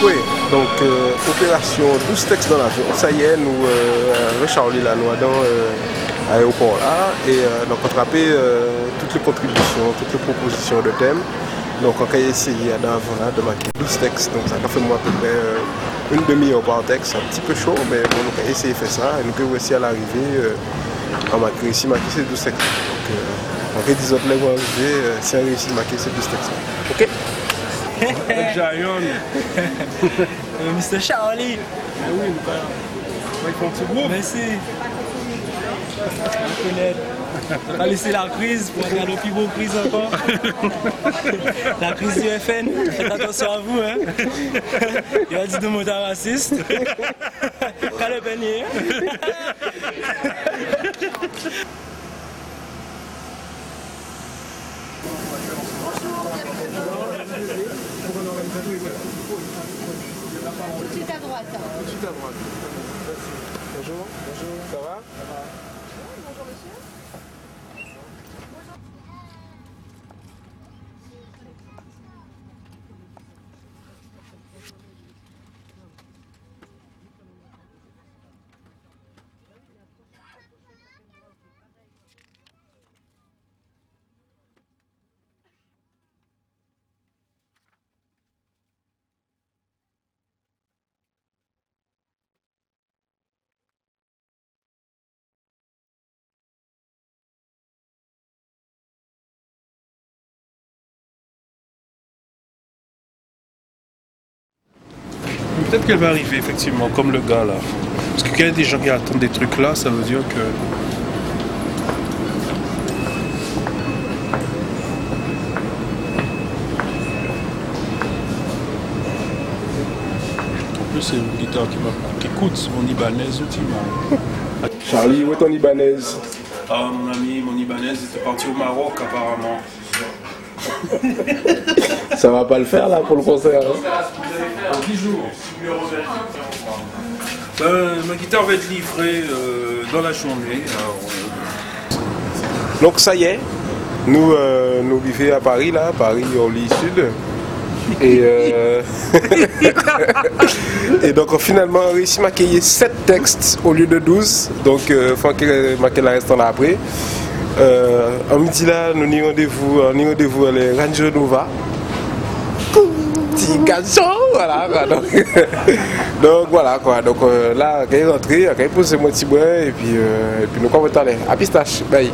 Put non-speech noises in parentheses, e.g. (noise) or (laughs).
Donc, euh, opération 12 textes dans l'avion. Ça y est, nous, euh, là, nous dans l'aéroport là, et euh, nous rattrapé toutes les contributions, toutes les propositions de thèmes. Donc, on a essayé d'avant là, de marquer 12 textes. Donc, ça a fait moi à peu près une demi-heure par texte, un petit peu chaud, mais on a essayé de faire ça, et nous avons réussi à l'arrivée, on a réussi à marquer ces 12 textes. Donc, on va dire autres vont arriver si on réussit à marquer ces 12 textes. Ok Giant. Mr. Charlie. Ah oui, le père. Il faut un petit groupe. Merci. On connaît. On va laisser la crise pour regarder le plus beau crise encore. la crise du FN. Faites attention à vous. Hein. Il a dit de mots raciste. Pas le panier. Tout de suite à droite. Tout de suite à droite. Bonjour. Bonjour. Ça va Ça va? Peut-être qu'elle va arriver, effectivement, comme le gars là. Parce que quand il y a des gens qui attendent des trucs là, ça veut dire que. En plus, c'est une guitare qui, qui coûte, mon Ibanaise ultimement. (laughs) Charlie, où est ton Ibanaise Ah, mon ami, mon Ibanaise était parti au Maroc apparemment. (laughs) (laughs) Ça va pas le faire là pour le concert. Hein 10 jours. Ben, ma guitare va être livrée euh, dans la journée. Alors, euh, Donc ça y est, nous euh, nous vivons à Paris là, Paris au lit sud. Et, euh, (laughs) et donc finalement on a réussi à marquer 7 textes au lieu de 12. Donc il faut que la restant là après. Euh, en midi là, nous avons rendez-vous, rendez-vous à les Range Nova. Petit garçon, voilà quoi. Donc, (laughs) donc voilà quoi. Donc euh, là, quand il est rentré, quand il pose ses bras et puis, euh, et puis nous comment aller À pistache, bye.